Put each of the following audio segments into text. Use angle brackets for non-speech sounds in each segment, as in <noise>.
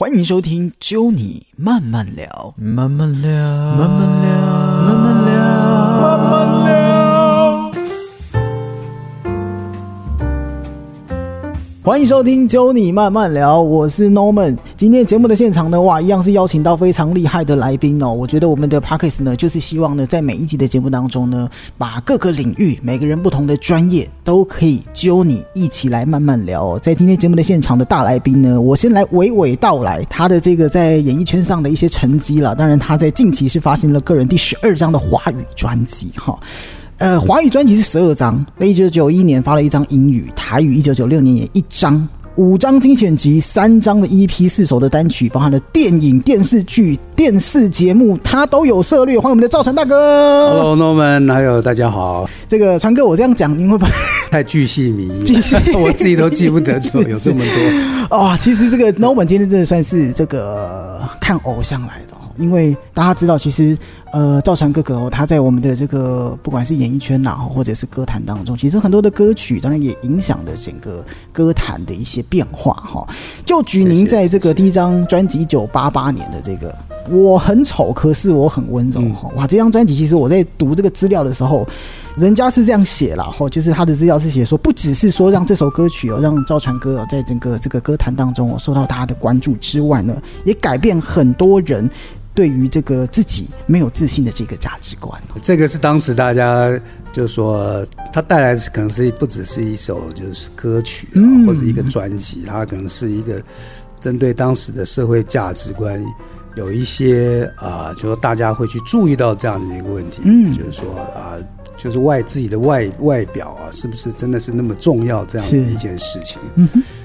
欢迎收听《揪你慢慢聊》，慢慢聊，慢慢聊，慢慢聊，欢迎收听《揪你慢慢聊》，我是 Norman。今天节目的现场呢，哇，一样是邀请到非常厉害的来宾哦。我觉得我们的 Pockets 呢，就是希望呢，在每一集的节目当中呢，把各个领域每个人不同的专业都可以揪你一起来慢慢聊。在今天节目的现场的大来宾呢，我先来娓娓道来他的这个在演艺圈上的一些成绩了。当然，他在近期是发行了个人第十二张的华语专辑哈。呃，华语专辑是十二张，在一九九一年发了一张英语，台语一九九六年也一张，五张精选集，三张的 EP，四首的单曲，包含了电影、电视剧、电视节目，他都有涉猎。欢迎我们的赵晨大哥。<laughs> Hello Norman，还有大家好。这个川哥，我这样讲，你会不会？太巨细靡遗，巨细我自己都记不得有有这么多。哦，其实这个 Norman 今天真的算是这个看偶像来的哦，因为大家知道，其实呃，赵传哥哥哦，他在我们的这个不管是演艺圈呐，或者是歌坛当中，其实很多的歌曲当然也影响了整个歌坛的一些变化哈。就举您在这个第一张专辑一九八八年的这个。我很丑，可是我很温柔。哈、哇，这张专辑其实我在读这个资料的时候，人家是这样写啦，哈，就是他的资料是写说，不只是说让这首歌曲哦，让赵传歌哦，在整个这个歌坛当中哦受到大家的关注之外呢，也改变很多人对于这个自己没有自信的这个价值观。这个是当时大家就说，它带来的可能是不只是一首就是歌曲、啊嗯或者一个专辑，它可能是一个针对当时的社会价值观。有一些啊、就是大家会去注意到这样的一个问题，嗯就是说啊、就是外自己的外外表啊，是不是真的是那么重要这样子的一件事情？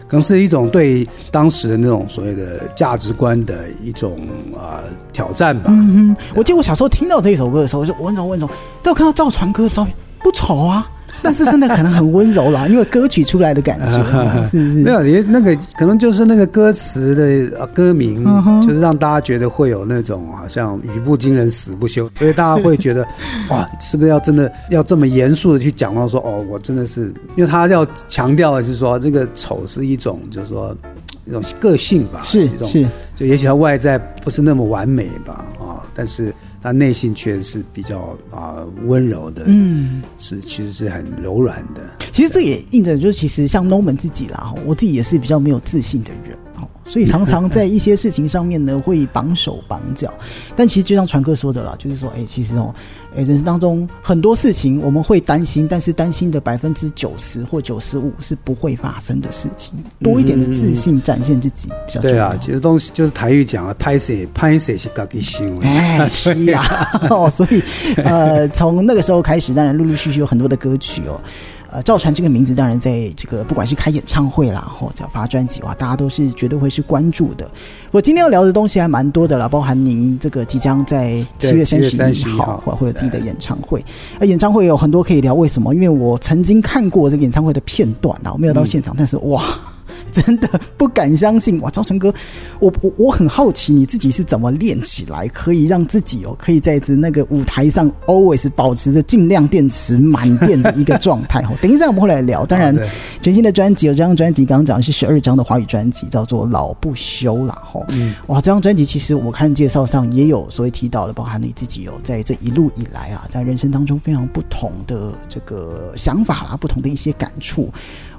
可能是一种对当时的那种所谓的价值观的一种啊、挑战吧。嗯嗯，我记得我小时候听到这一首歌的时候，我就温柔温柔，但我看到赵传歌的照片不丑啊，<laughs> 但是真的可能很温柔啦，因为歌曲出来的感觉，是不是？<laughs> 没有，也那个可能就是那个歌词的呃歌名，就是让大家觉得会有那种好像语不惊人死不休，所以大家会觉得 <laughs> 哇，是不是要真的要这么严肃的去讲到说哦，我真的是，因为他要强调的是说这个丑是一种，就是说一种个性吧，是一种是，就也许他外在不是那么完美吧，啊，但是他内心却是比较啊温柔的，嗯。是其实是很柔软的。其实这也印证，就是其实像 Norman 自己啦，我自己也是比较没有自信的人哦，所以常常在一些事情上面呢会绑手绑脚。但其实就像传哥说的啦，就是说，哎，其实哦，哎，人生当中很多事情我们会担心，但是担心的百分之九十或九十五是不会发生的事情。多一点的自信，展现自己比较重要。对啊，其实东西就是台语讲了，拍摄拍摄是自己想的。哎，是啦，所以呃，从那个时候开始，当然陆陆续续有很多的歌曲哦。呃，赵传这个名字，当然在这个不管是开演唱会啦，或者发专辑哇，大家都是绝对会是关注的。我今天要聊的东西还蛮多的啦，包含您这个即将在七月三十一号或会会有自己的演唱会。呃，演唱会有很多可以聊，为什么？因为我曾经看过这个演唱会的片段啦，我没有到现场，但是哇。<laughs> 真的不敢相信哇！赵成哥，我我我很好奇你自己是怎么练起来，可以让自己哦，可以在这那个舞台上 always 保持着尽量电池满电的一个状态哦。<laughs> 等一下我们会来聊，当然全新的专辑有这张专辑，刚刚讲的是十二张的华语专辑，叫做《老不休》啦吼。嗯哇，这张专辑其实我看介绍上也有所谓提到的，包含你自己有在这一路以来啊，在人生当中非常不同的这个想法啦，不同的一些感触。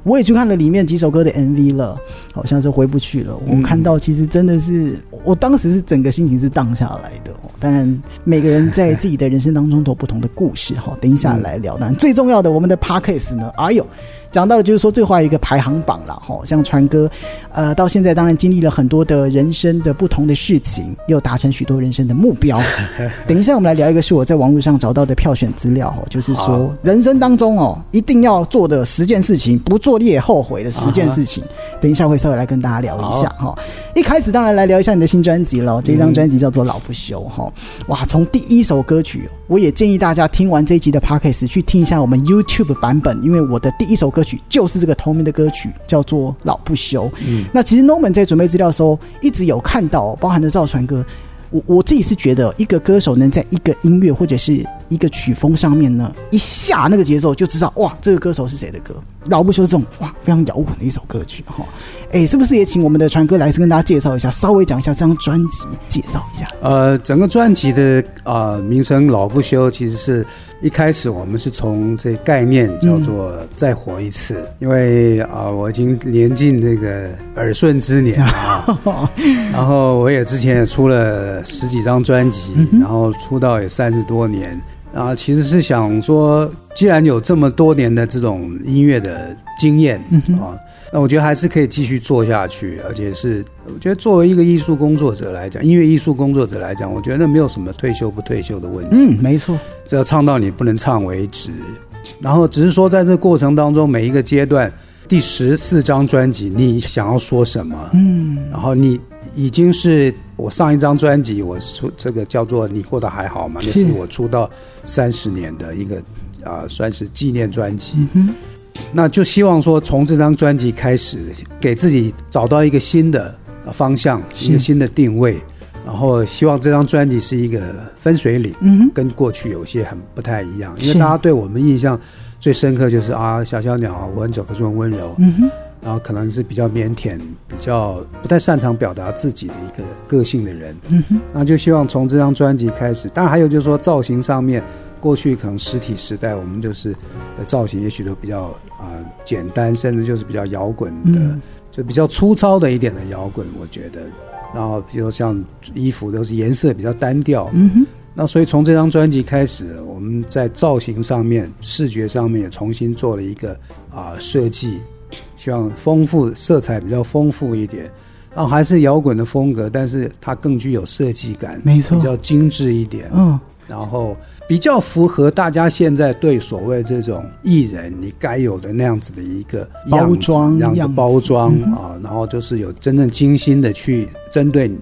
我也去看了里面几首歌的 MV 了，好像是回不去了。我看到其实真的是，我当时是整个心情是荡下来的。哦当然，每个人在自己的人生当中都有不同的故事哈。等一下来聊。当然，最重要的，我们的 Podcast 呢，哎呦。讲到的就是说，最后一个排行榜了哈，像传哥，呃，到现在当然经历了很多的人生的不同的事情，又达成许多人生的目标。<laughs> 等一下我们来聊一个是我在网络上找到的票选资料哦，就是说人生当中哦一定要做的十件事情，不做你也后悔的十件事情。等一下会稍微来跟大家聊一下哈。一开始当然来聊一下你的新专辑了，这张专辑叫做《老不休》哈。哇，从第一首歌曲，我也建议大家听完这一集的 podcast 去听一下我们 YouTube 版本，因为我的第一首歌曲就是这个同名的歌曲，叫做《老不休》。嗯那其实 Norman 在准备资料的时候，一直有看到，包含的赵传歌。我我自己是觉得，一个歌手能在一个音乐或者是一个曲风上面呢，一下那个节奏就知道哇，这个歌手是谁的歌。老不休这种哇非常摇滚的一首歌曲哈，哎，是不是也请我们的传哥来跟大家介绍一下，稍微讲一下这张专辑，介绍一下。呃，整个专辑的啊名称“老不休”，其实是一开始我们是从这概念叫做“再活一次”，因为啊我已经年近这个耳顺之年啊，<laughs> 然后我也之前也出了十几张专辑，然后出道也三十多年。啊，其实是想说，既然有这么多年的这种音乐的经验啊，那我觉得还是可以继续做下去。而且是，我觉得作为一个艺术工作者来讲，音乐艺术工作者来讲，我觉得没有什么退休不退休的问题。嗯，没错，只要唱到你不能唱为止。然后只是说，在这过程当中，每一个阶段，第十四张专辑，你想要说什么？嗯，然后你。已经是我上一张专辑，我出这个叫做“你过得还好吗”？那是我出道三十年的一个啊，算是纪念专辑。那就希望说，从这张专辑开始，给自己找到一个新的方向，一个新的定位。然后希望这张专辑是一个分水岭，跟过去有些很不太一样。因为大家对我们印象最深刻就是啊，小小鸟，我很走，可是很温柔。然后可能是比较腼腆、比较不太擅长表达自己的一个个性的人，嗯那就希望从这张专辑开始。当然还有就是说造型上面，过去可能实体时代我们就是的造型也许都比较啊简单，甚至就是比较摇滚的，就比较粗糙的一点的摇滚，我觉得。然后比如像衣服都是颜色比较单调，嗯哼那所以从这张专辑开始，我们在造型上面、视觉上面也重新做了一个啊设计。希望丰富色彩比较丰富一点，然后还是摇滚的风格，但是它更具有设计感，没错，比较精致一点。嗯，然后比较符合大家现在对所谓这种艺人你该有的那样子的一个包装样的包装啊，然后就是有真正精心的去针对你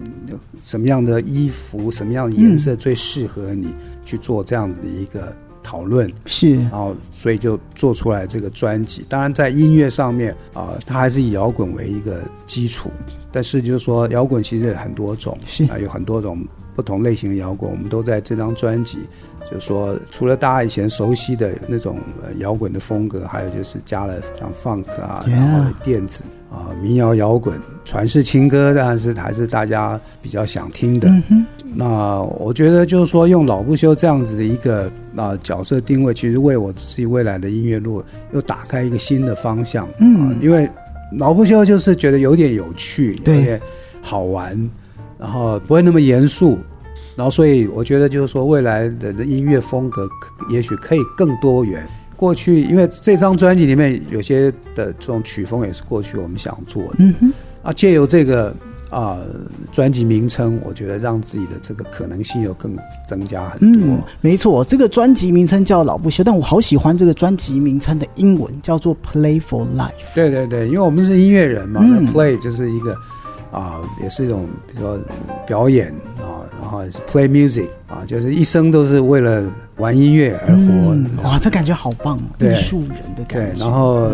什么样的衣服、什么样的颜色最适合你去做这样子的一个。讨论是，然后所以就做出来这个专辑。当然，在音乐上面啊，它还是以摇滚为一个基础。但是就是说，摇滚其实有很多种，是啊，有很多种不同类型的摇滚，我们都在这张专辑。就是说，除了大家以前熟悉的那种摇滚的风格，还有就是加了像 funk 啊，然后电子啊，民谣摇滚、传世情歌，当然是还是大家比较想听的。那我觉得就是说，用老不休这样子的一个啊角色定位，其实为我自己未来的音乐路又打开一个新的方向。嗯，因为老不休就是觉得有点有趣，有点好玩，然后不会那么严肃，然后所以我觉得就是说，未来的音乐风格也许可以更多元。过去因为这张专辑里面有些的这种曲风也是过去我们想做的。嗯哼，啊，借由这个。啊，专辑名称，我觉得让自己的这个可能性又更增加很多。嗯，没错，这个专辑名称叫《老不休》，但我好喜欢这个专辑名称的英文，叫做 “Play for Life”。对对对，因为我们是音乐人嘛，那 “play” 就是一个啊，也是一种比如说表演啊，然后是 “play music” 啊，就是一生都是为了玩音乐而活。哇，这感觉好棒，艺术人的感觉。对，然后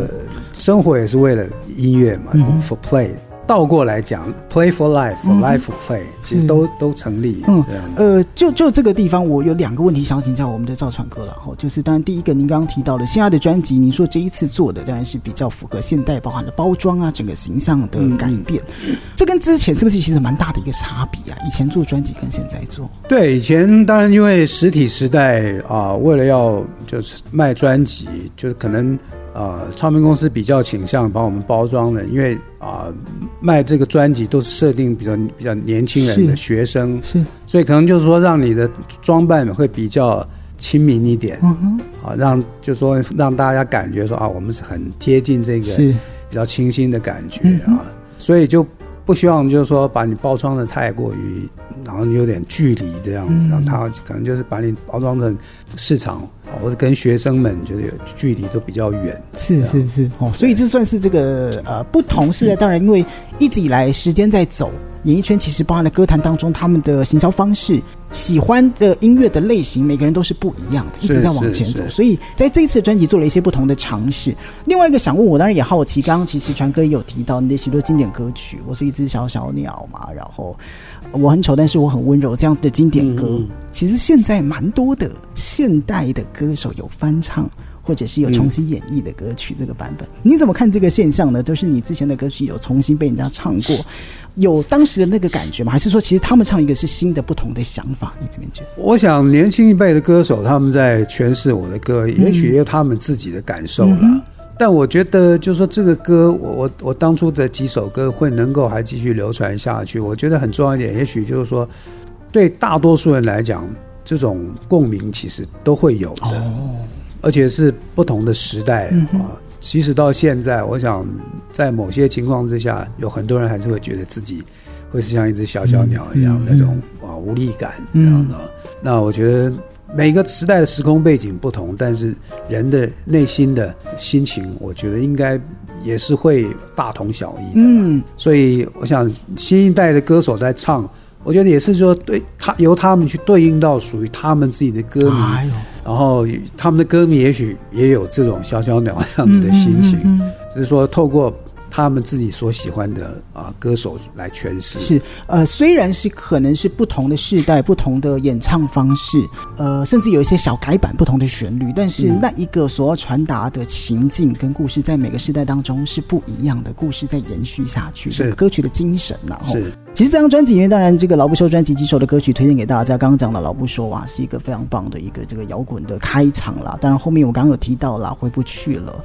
生活也是为了音乐嘛，“for play”。倒过来讲，play for life for play，其实都都成立。嗯，呃，就就这个地方，我有两个问题想请教我们的赵传哥了。哈，就是当然第一个，您刚刚提到了现在的专辑，您说这一次做的当然是比较符合现代，包含了包装啊，整个形象的改变。这跟之前是不是其实蛮大的一个差别啊？以前做专辑跟现在做，对，以前当然因为实体时代啊，为了要就是卖专辑，就是可能。呃，唱片公司比较倾向帮我们包装的，因为啊，卖这个专辑都是设定比较比较年轻人的学生，是，所以可能就是说让你的装扮会比较亲民一点，嗯哼，啊，让就说让大家感觉说啊，我们是很贴近这个比较清新的感觉啊，所以就不希望就是说把你包装的太过于，然后有点距离这样子，他可能就是把你包装成市场。或者跟学生们就是距离都比较远，是是是哦，所以这算是这个呃不同时代。当然，因为一直以来时间在走，演艺圈其实包含了歌坛当中他们的行销方式喜欢的音乐的类型，每个人都是不一样的，一直在往前走。所以在这一次专辑做了一些不同的尝试。另外一个想问我，当然也好奇，刚刚其实传哥也有提到你的许多经典歌曲，《我是一只小小鸟》嘛，然后我很丑，但是我很温柔这样子的经典歌，其实现在蛮多的现代的歌手有翻唱。或者是有重新演绎的歌曲这个版本，你怎么看这个现象呢？就是你之前的歌曲有重新被人家唱过，有当时的那个感觉吗？还是说其实他们唱一个是新的、不同的想法？你这边觉得？我想年轻一辈的歌手他们在诠释我的歌，也许也有他们自己的感受了。但我觉得，就是说这个歌，我我我当初这几首歌会能够还继续流传下去，我觉得很重要一点，也许就是说，对大多数人来讲，这种共鸣其实都会有的。而且是不同的时代啊，即使到现在，我想在某些情况之下，有很多人还是会觉得自己会是像一只小小鸟一样那种啊无力感这样的。那我觉得每个时代的时空背景不同，但是人的内心的心情，我觉得应该也是会大同小异的。嗯，所以我想新一代的歌手在唱。我觉得也是说，对他由他们去对应到属于他们自己的歌迷，然后他们的歌迷也许也有这种小小鸟样子的心情，只是说透过。他们自己所喜欢的啊歌手来诠释是呃，虽然是可能是不同的世代、不同的演唱方式，呃，甚至有一些小改版、不同的旋律，但是那一个所要传达的情境跟故事，在每个时代当中是不一样的。故事在延续下去，是歌曲的精神然后是，其实这张专辑里面，当然这个老不说专辑几首的歌曲推荐给大家。刚刚讲的老不说啊，是一个非常棒的一个这个摇滚的开场啦。当然后面我刚刚有提到啦，回不去了。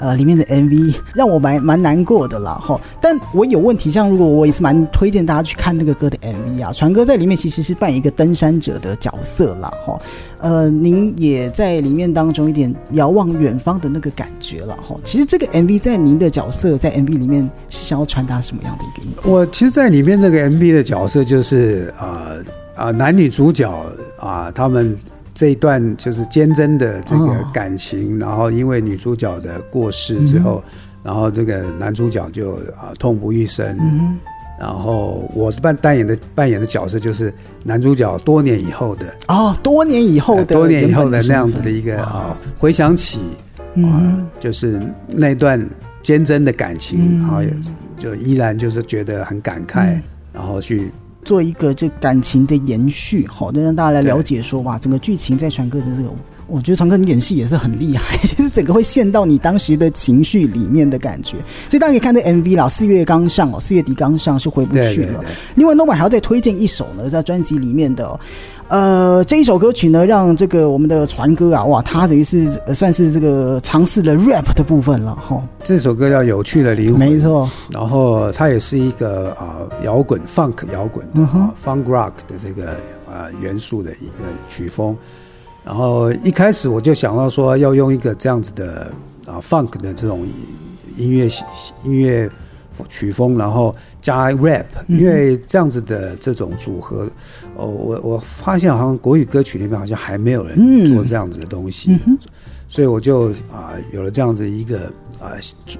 呃，里面的 MV 让我蛮蛮难过的啦，哈。但我有问题，像如果我也是蛮推荐大家去看那个歌的 MV 啊，传哥在里面其实是扮演一个登山者的角色啦，哈。呃，您也在里面当中一点遥望远方的那个感觉了，哈。其实这个 MV 在您的角色在 MV 里面是想要传达什么样的一个意思？我其实，在里面这个 MV 的角色就是啊啊男女主角啊他们。这一段就是坚贞的这个感情，然后因为女主角的过世之后，然后这个男主角就啊痛不欲生。嗯。然后我扮扮演的扮演的角色就是男主角多年以后的哦，多年以后的多年以后的那样子的一个啊，回想起啊，就是那段坚贞的感情，然后也就依然就是觉得很感慨，然后去。做一个这感情的延续，好的让大家来了解说哇，整个剧情在传哥的这个，我觉得传哥你演戏也是很厉害，<laughs> 就是整个会陷到你当时的情绪里面的感觉，所以大家可以看这 MV 啦，四月刚上哦，四月底刚上是回不去了。另外，Nova 还要再推荐一首呢，在专辑里面的。呃，这一首歌曲呢，让这个我们的传哥啊，哇，他等于是算是这个尝试了 rap 的部分了哈。这首歌叫《有趣的灵魂》，没错。然后它也是一个啊摇滚 funk 摇滚啊 funk rock 的这个啊元素的一个曲风。然后一开始我就想到说，要用一个这样子的啊 funk 的这种音乐音乐。曲风，然后加 rap，因为这样子的这种组合，哦，我我发现好像国语歌曲里面好像还没有人做这样子的东西，所以我就啊有了这样子一个啊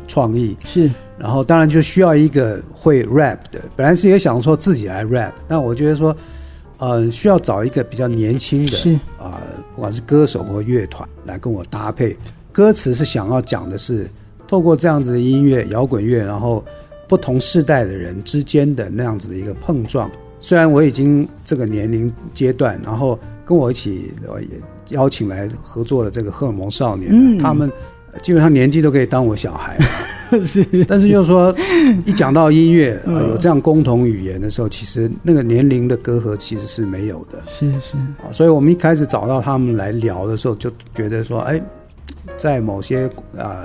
创意。是，然后当然就需要一个会 rap 的，本来是也想说自己来 rap，但我觉得说，呃，需要找一个比较年轻的，是。啊，不管是歌手或乐团来跟我搭配，歌词是想要讲的是透过这样子的音乐摇滚乐，然后。不同世代的人之间的那样子的一个碰撞，虽然我已经这个年龄阶段，然后跟我一起也邀请来合作的这个荷尔蒙少年，他们基本上年纪都可以当我小孩，<laughs> 是。但是就是说，一讲到音乐，<laughs> 有这样共同语言的时候，其实那个年龄的隔阂其实是没有的，是是。所以我们一开始找到他们来聊的时候，就觉得说，哎。在某些啊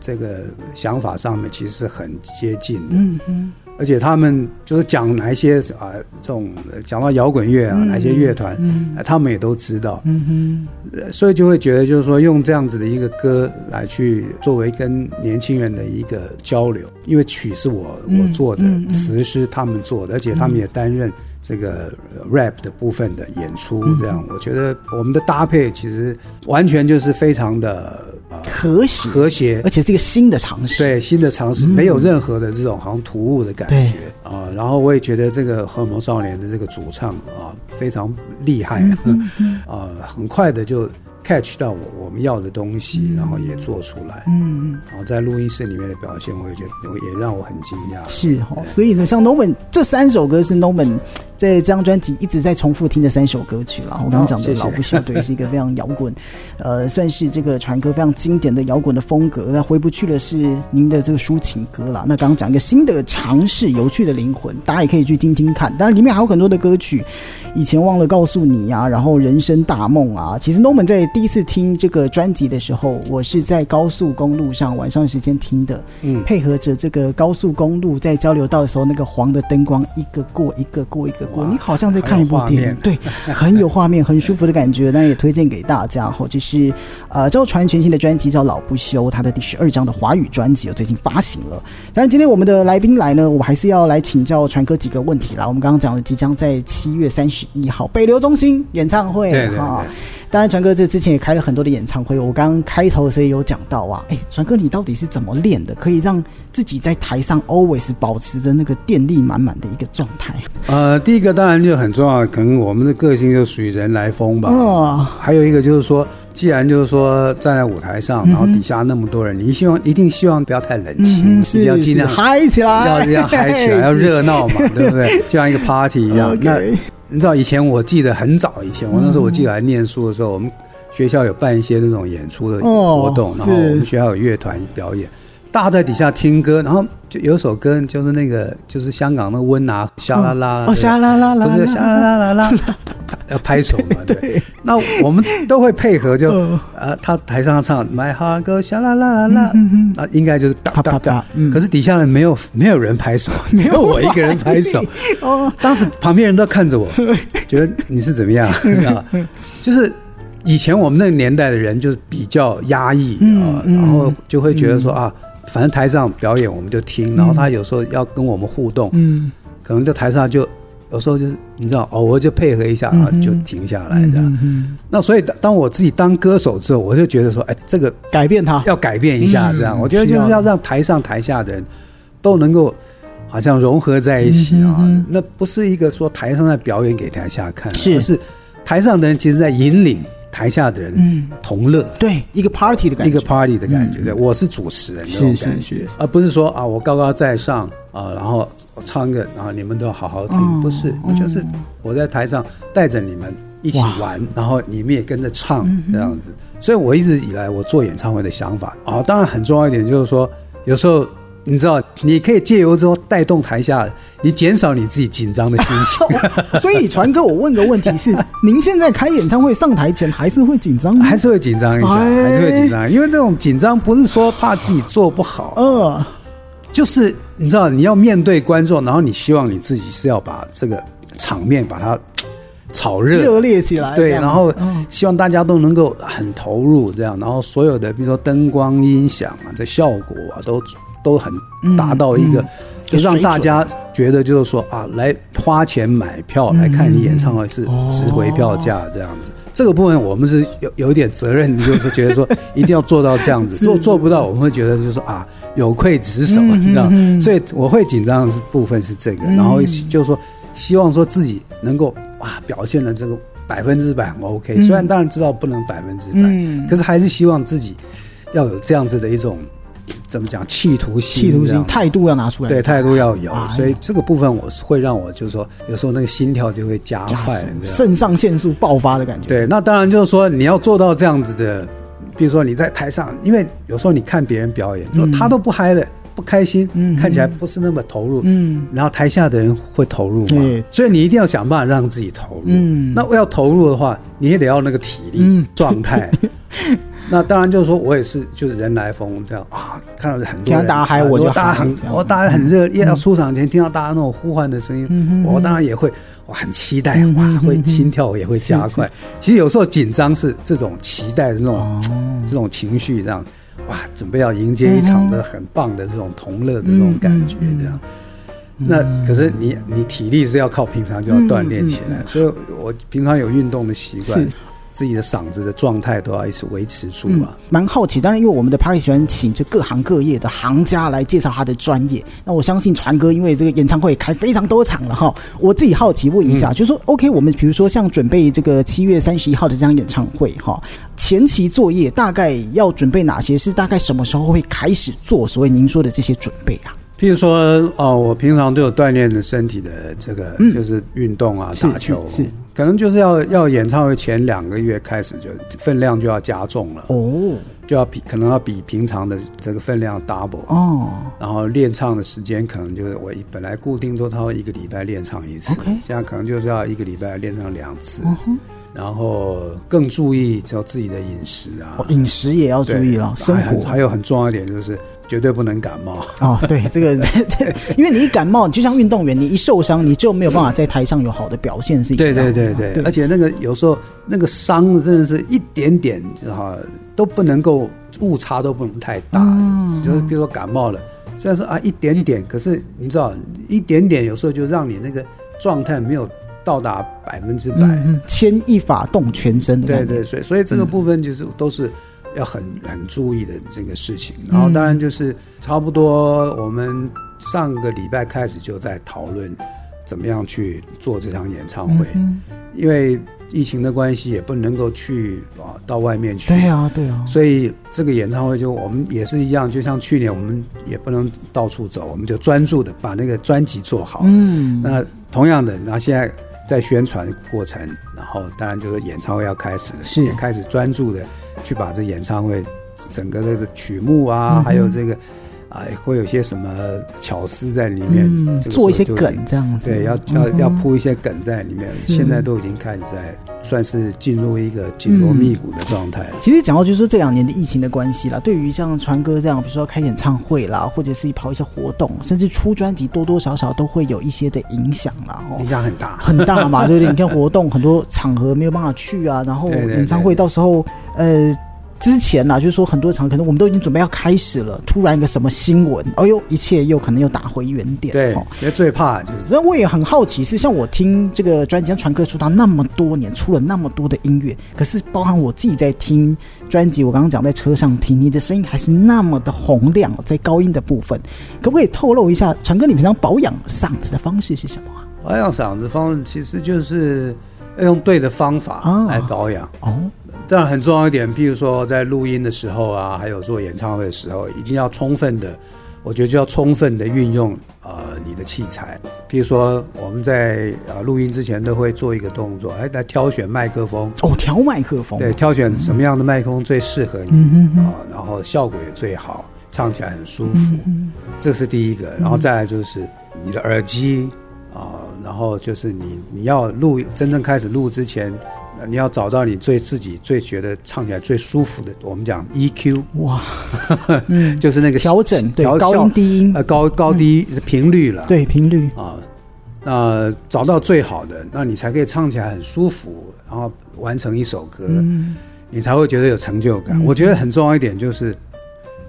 这个想法上面，其实是很接近的。嗯嗯，而且他们就是讲哪一些啊这种讲到摇滚乐啊，哪些乐团，他们也都知道。嗯哼，所以就会觉得就是说，用这样子的一个歌来去作为跟年轻人的一个交流，因为曲是我我做的，词是他们做的，而且他们也担任。这个 rap 的部分的演出，这样我觉得我们的搭配其实完全就是非常的和谐，和谐而，且是一个新的尝试。对新的尝试，没有任何的这种好像突兀的感对觉啊。然后我也觉得这个荷尔蒙少年的这个主唱啊非常厉害 <laughs> 啊，很快的就 catch 到我我们要的东西，然后也做出来。嗯，嗯，然后在录音室里面的表现，我也觉得也让我很惊讶。是哈。所以呢，像 Norman 这三首歌是 Norman 在这张专辑一直在重复听的三首歌曲啦。我刚刚讲的《老不休》对，是一个非常摇滚，<laughs> 呃，算是这个传歌非常经典的摇滚的风格。那回不去的是您的这个抒情歌啦。那刚刚讲一个新的尝试，有趣的灵魂，大家也可以去听听看。当然里面还有很多的歌曲，以前忘了告诉你啊，然后人生大梦啊。其实 Norman 在第一次听这个专辑的时候，我是在高速公路上晚上时间听的，嗯，配合着这个高速公路在交流道的时候，那个黄的灯光一个过一个过一个你好像在看一部电影，对，<laughs> 很有画面，很舒服的感觉。那也推荐给大家哈，这是呃赵传全新的专辑叫《老不休》，他的第十二张的华语专辑，最近发行了。当然，今天我们的来宾来呢，我还是要来请教传哥几个问题啦。我们刚刚讲了，即将在七月三十一号北流中心演唱会对对哈对。当然，传哥这之前也开了很多的演唱会。我刚刚开头的时候也有讲到啊，哎，传哥你到底是怎么练的，可以让自己在台上 always 保持着那个电力满满的一个状态？呃，第一个当然就很重要，可能我们的个性就属于人来疯吧。哦，还有一个就是说，既然就是说站在舞台上，然后底下那么多人，你希望一定希望不要太冷清，嗯，是一定要尽量嗨起来，要要嗨起来，要 <laughs> 热闹嘛，对不对？就像一个 party 一样。<laughs> 那你知道以前我记得很早以前，我那时候我记得还念书的时候，我们学校有办一些那种演出的哦活动，然后我们学校有乐团表演。大家在底下听歌，然后就有首歌，就是那个，就是香港那个温拿沙啦啦，哦，沙啦啦啦，不是沙啦啦啦啦，<laughs> 要拍手嘛，<laughs> 对。那我们都会配合，就嗯。呃，他台上唱 My Heart Goes 沙啦啦啦啦，那应该就是啪啪啪，嗯。可是底下人没有没有人拍手，<laughs> 只有我一个人拍手。哦，当时旁边人都看着我，<laughs> 觉得你是怎么样啊？就是以前我们那个年代的人就是比较压抑啊，然后就会觉得说啊，反正台上表演我们就听，然后他有时候要跟我们互动，嗯，可能在台上就有时候就是你知道偶尔就配合一下，然后就停下来这样。那所以当当我自己当歌手之后，我就觉得说，哎，这个改变它，要改变一下，这样，嗯我觉得就是要让台上台下的人都能够好像融合在一起啊。那不是一个说台上在表演给台下看，啊是。而是台上的人其实在引领台下的人嗯，同乐，对，一个 party 的感觉，一个 party 的感觉。嗯。对，我是主持人是是是，而不是说啊我高高在上啊，然后我唱个，然后你们都要好好听，哦不是，我就是我在台上带着你们。一起玩，然后你们也跟着唱这样子，所以我一直以来我做演唱会的想法啊，当然很重要一点就是说，有时候你知道，你可以借由说带动台下，你减少你自己紧张的心情，<laughs> 所以传哥，我问个问题是：您现在开演唱会上台前还是会紧张吗？还是会紧张一下，哎。还是会紧张，因为这种紧张不是说怕自己做不好，呃，就是你知道你要面对观众，然后你希望你自己是要把这个场面把它炒热，热烈起来，对，然后嗯希望大家都能够很投入，这样，然后所有的比如说灯光、音响啊，这效果啊，都都很达到一个，嗯就让大家觉得就是说啊，来花钱买票来看你演唱会是哦值回票价这样子。这个部分我们是有有一点责任，就是说觉得说 <laughs> 一定要做到这样子，是做做不到，我们会觉得就是说啊有愧职守，嗯你知道？所以我会紧张的部分是这个，嗯。然后就是说希望说自己能够哇表现的这个百分之百很 OK，、嗯。虽然当然知道不能百分之百，嗯。可是还是希望自己要有这样子的一种怎么讲企图心，企图心、态度要拿出来，对态度要有，哎所以这个部分我是会让我就是说有时候那个心跳就会加加快，肾上腺素爆发的感觉。对，那当然就是说你要做到这样子的，比如说你在台上，因为有时候你看别人表演，他都不嗨了，不开心，嗯。看起来不是那么投入，嗯。然后台下的人会投入嘛对，所以你一定要想办法让自己投入。嗯。那要投入的话，你也得要那个体力、嗯。状态。<laughs> 那当然就是说我也是，就是人来疯这样啊，看到很多人大家嗨啊我就大家很嗨我大家很热烈，要出场前听到大家那种呼唤的声音，我当然也会我很期待哇会心跳也会加快。其实有时候紧张是这种期待的这种、哦。这种情绪，这样哇准备要迎接一场的很棒的这种同乐的这种感觉嗯嗯嗯这样。那可是你你体力是要靠平常就要锻炼起来，所以我平常有运动的习惯是。自己的嗓子的状态都要一直维持住啊。蛮好奇，当然因为我们的 p a r t y 喜欢请这各行各业的行家来介绍他的专业。那我相信传哥因为这个演唱会开非常多场了哈，我自己好奇问一下，就是说 OK，我们比如说像准备这个七月三十一号的这场演唱会哈，前期作业大概要准备哪些？是大概什么时候会开始做？所谓您说的这些准备啊？譬如说，哦，我平常都有锻炼的身体的这个，就是运动啊，打球，是可能就是要要演唱会前两个月开始就分量就要加重了。哦，就要比可能要比平常的这个分量 double 哦，然后练唱的时间可能就是我本来固定都超一个礼拜练唱一次。现在可能就是要一个礼拜练唱两次。然后更注意就自己的饮食啊，饮食也要注意了。生活。还有很重要一点就是绝对不能感冒哦。对，这个 <laughs> 因为你一感冒，就像运动员，你一受伤，你就没有办法在台上有好的表现是一样。对对对对，而且那个有时候那个伤真的是一点点哈都不能够误差都不能太大。嗯，就是比如说感冒了，虽然说啊一点点，可是你知道一点点有时候就让你那个状态没有。到达百分之百，牵一发动全身的。对对，所以所以这个部分就是都是要很很注意的这个事情。然后当然就是差不多，我们上个礼拜开始就在讨论怎么样去做这场演唱会，因为疫情的关系也不能够去啊到外面去。对啊，对啊。所以这个演唱会就我们也是一样，就像去年我们也不能到处走，我们就专注的把那个专辑做好。嗯，那同样的，那现在。在宣传过程，然后当然就是演唱会要开始，是也开始专注的去把这演唱会整个这个曲目啊，还有这个。啊，会有些什么巧思在里面，做一些梗这样子。对，要要要铺一些梗在里面。现在都已经开始在算是进入一个紧锣密鼓的状态。其实讲到就是这两年的疫情的关系啦，对于像传哥这样，比如说开演唱会啦，或者是跑一些活动，甚至出专辑，多多少少都会有一些的影响啦。影响很大，很大嘛，对不对？<laughs> 你看活动很多场合没有办法去啊，然后演唱会到时候呃。之前呢，就是说很多场可能我们都已经准备要开始了，突然一个什么新闻，哎呦，一切又可能又打回原点。对，其实最怕就是。所以我也很好奇，是像我听这个专辑，传歌出道那么多年，出了那么多的音乐，可是包含我自己在听专辑，我刚刚讲在车上听，你的声音还是那么的洪亮，在高音的部分，可不可以透露一下，传哥你平常保养嗓子的方式是什么啊？保养嗓子方式其实就是要用对的方法来保养哦。当然很重要一点，譬如说在录音的时候啊，还有做演唱会的时候，一定要充分的，我觉得就要充分的运用呃你的器材。譬如说我们在啊录音之前都会做一个动作，哎来挑选麦克风哦，挑麦克风，对，挑选什么样的麦克风最适合你啊，然后效果也最好，唱起来很舒服，这是第一个。然后再来就是你的耳机啊，然后就是你你要录真正开始录之前。你要找到你最自己最觉得唱起来最舒服的，我们讲 EQ 哇，<laughs> 就是那个调整对高音低音。呃高高低频率了。对频率。啊，那找到最好的，那你才可以唱起来很舒服，然后完成一首歌，你才会觉得有成就感。我觉得很重要一点就是，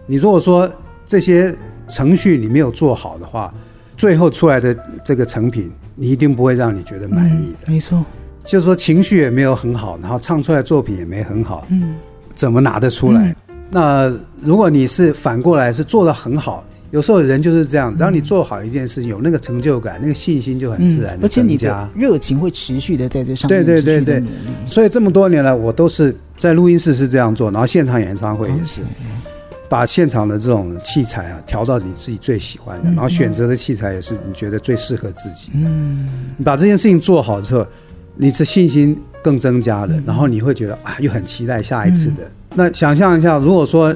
你如果说这些程序你没有做好的话，最后出来的这个成品，你一定不会让你觉得满意的。没错。就是说情绪也没有很好，然后唱出来作品也没很好，嗯，怎么拿得出来？那如果你是反过来是做的很好，有时候人就是这样，然后你做好一件事情，有那个成就感，那个信心就很自然而且你的热情会持续的在这上面对对对对，所以这么多年来，我都是在录音室是这样做，然后现场演唱会也是，把现场的这种器材啊调到你自己最喜欢的，然后选择的器材也是你觉得最适合自己的。嗯，你把这件事情做好之后。你的信心更增加了，然后你会觉得啊，又很期待下一次的。那想象一下，如果说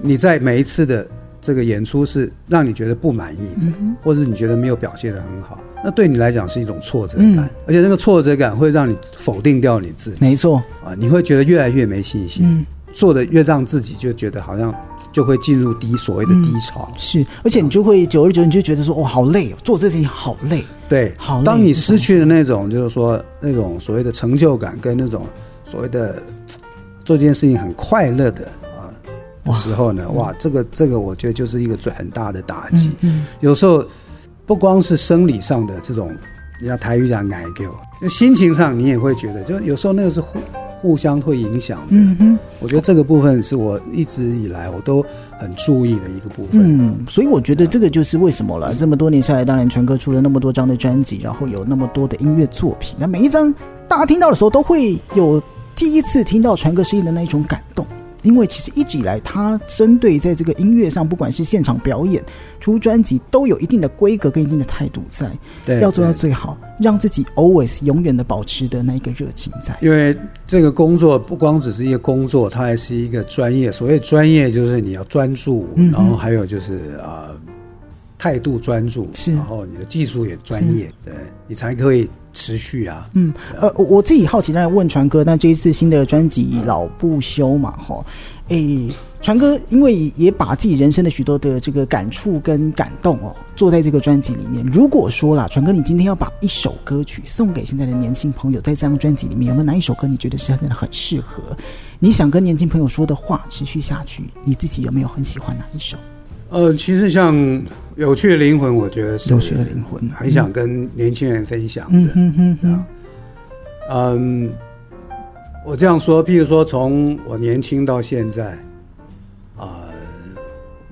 你在每一次的这个演出是让你觉得不满意的，或者是你觉得没有表现的很好，那对你来讲是一种挫折感，而且那个挫折感会让你否定掉你自己。没错啊，你会觉得越来越没信心，做的越让自己就觉得好像。就会进入低所谓的低潮，是，而且你就会久而久，你就觉得说，哇，好累哦，做这事情好累，对，好。当你失去了那种，就是说那种所谓的成就感，跟那种所谓的做这件事情很快乐的时候呢，哇，这个这个，我觉得就是一个最很大的打击。有时候不光是生理上的这种，人家台语讲“奶给我”，就心情上你也会觉得，就有时候那个是。互相会影响的。嗯哼，我觉得这个部分是我一直以来我都很注意的一个部分。嗯，所以我觉得这个就是为什么了。这么多年下来，当然全哥出了那么多张的专辑，然后有那么多的音乐作品，那每一张大家听到的时候，都会有第一次听到传哥声音的那一种感动。因为其实一直以来，他针对在这个音乐上，不管是现场表演、出专辑，都有一定的规格跟一定的态度在，对，要做到最好，让自己 always 永远的保持的那一个热情在。因为这个工作不光只是一个工作，它还是一个专业。所谓专业，就是你要专注，嗯然后还有就是啊、呃态度专注，是然后你的技术也专业，对你才可以持续啊。嗯，呃，我我自己好奇，当然问传哥，那这一次新的专辑《老不休》嘛，哈，诶，传哥因为也把自己人生的许多的这个感触跟感动哦，做在这个专辑里面。如果说啦，传哥，你今天要把一首歌曲送给现在的年轻朋友，在这张专辑里面有没有哪一首歌你觉得是真的很适合？你想跟年轻朋友说的话持续下去，你自己有没有很喜欢哪一首？呃，其实像《有趣的灵魂》，我觉得是有趣的灵魂很想跟年轻人分享嗯的。嗯，我这样说，譬如说，从我年轻到现在，啊、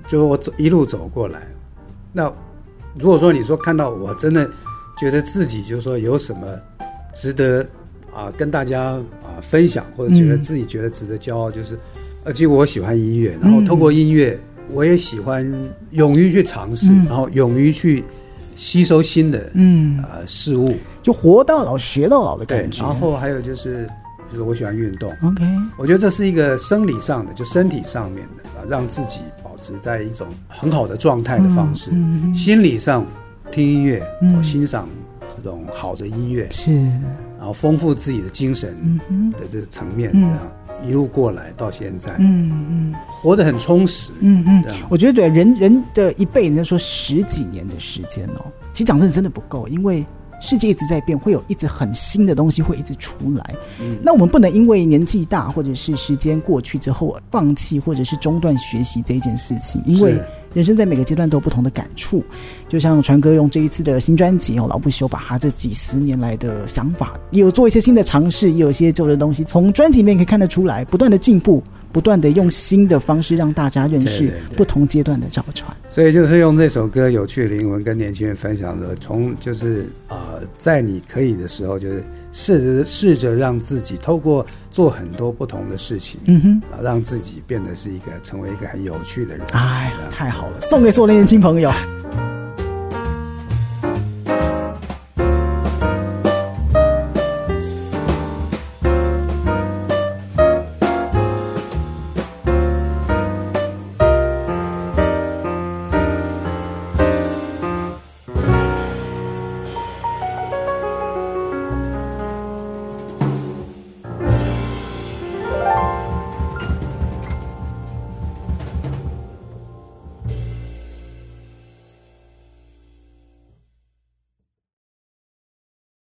就我走一路走过来，那如果说你说看到我真的觉得自己就是说有什么值得啊、跟大家啊、分享，或者觉得嗯。自己觉得值得骄傲，就是，而且我喜欢音乐，然后透过音乐，我也喜欢勇于去尝试，嗯。然后勇于去吸收新的嗯，呃事物。就活到老学到老的感，觉。然后还有就是，就是我喜欢运动，OK，我觉得这是一个生理上的，就身体上面的啊，让自己保持在一种很好的状态的方式。心理上听音乐，嗯。我欣赏这种好的音乐，是，然后丰富自己的精神嗯，的这个层面，嗯。这样一路过来到现在，嗯嗯。活得很充实。嗯嗯，我觉得对人人的一辈子，说十几年的时间哦，其实讲真的真的不够，因为世界一直在变，会有一直很新的东西会一直出来。嗯。那我们不能因为年纪大或者是时间过去之后放弃或者是中断学习这一件事情，因为是人生在每个阶段都有不同的感触。就像传哥用这一次的新专辑哦，老不休，把他这几十年来的想法，也有做一些新的尝试，也有一些旧的东西，从专辑里面可以看得出来，不断的进步，不断的用新的方式让大家认识不同阶段的赵传。所以就是用这首歌《有趣的灵魂》跟年轻人分享的，从就是呃，在你可以的时候，就是试着试着让自己透过做很多不同的事情，嗯哼。啊，让自己变得是一个成为一个很有趣的人。哎，太好了，送给所有的年轻朋友。